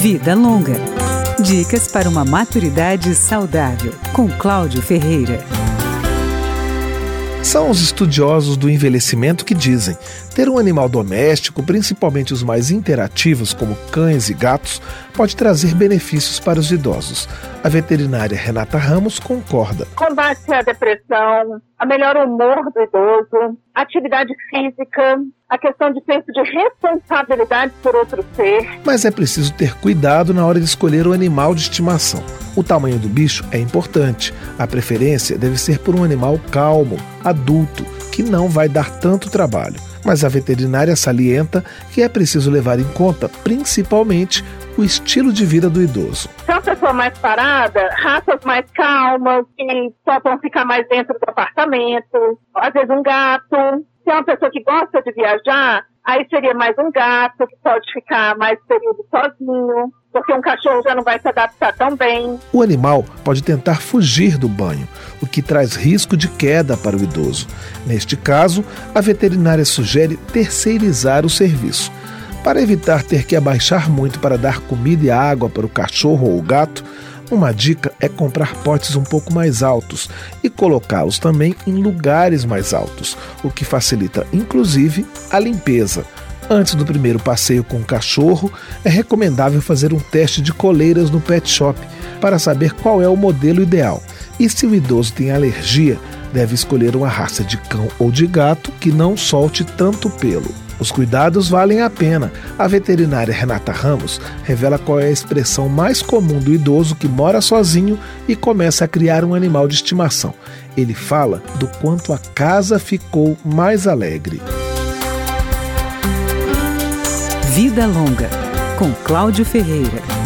Vida Longa. Dicas para uma maturidade saudável, com Cláudio Ferreira. São os estudiosos do envelhecimento que dizem: ter um animal doméstico, principalmente os mais interativos, como cães e gatos, pode trazer benefícios para os idosos. A veterinária Renata Ramos concorda. Combate a depressão, a melhor humor do idoso, atividade física, a questão de senso de responsabilidade por outro ser. Mas é preciso ter cuidado na hora de escolher o animal de estimação. O tamanho do bicho é importante. A preferência deve ser por um animal calmo, adulto, que não vai dar tanto trabalho. Mas a veterinária salienta que é preciso levar em conta, principalmente, o estilo de vida do idoso. Se é uma pessoa mais parada, raças mais calmas, que só vão ficar mais dentro do apartamento, às vezes um gato. Se é uma pessoa que gosta de viajar, aí seria mais um gato, que pode ficar mais período sozinho porque um cachorro já não vai se adaptar tão bem. O animal pode tentar fugir do banho, o que traz risco de queda para o idoso. Neste caso, a veterinária sugere terceirizar o serviço. Para evitar ter que abaixar muito para dar comida e água para o cachorro ou o gato, uma dica é comprar potes um pouco mais altos e colocá-los também em lugares mais altos, o que facilita inclusive a limpeza. Antes do primeiro passeio com o cachorro, é recomendável fazer um teste de coleiras no pet shop para saber qual é o modelo ideal. E se o idoso tem alergia, deve escolher uma raça de cão ou de gato que não solte tanto pelo. Os cuidados valem a pena. A veterinária Renata Ramos revela qual é a expressão mais comum do idoso que mora sozinho e começa a criar um animal de estimação. Ele fala do quanto a casa ficou mais alegre. Vida Longa, com Cláudio Ferreira.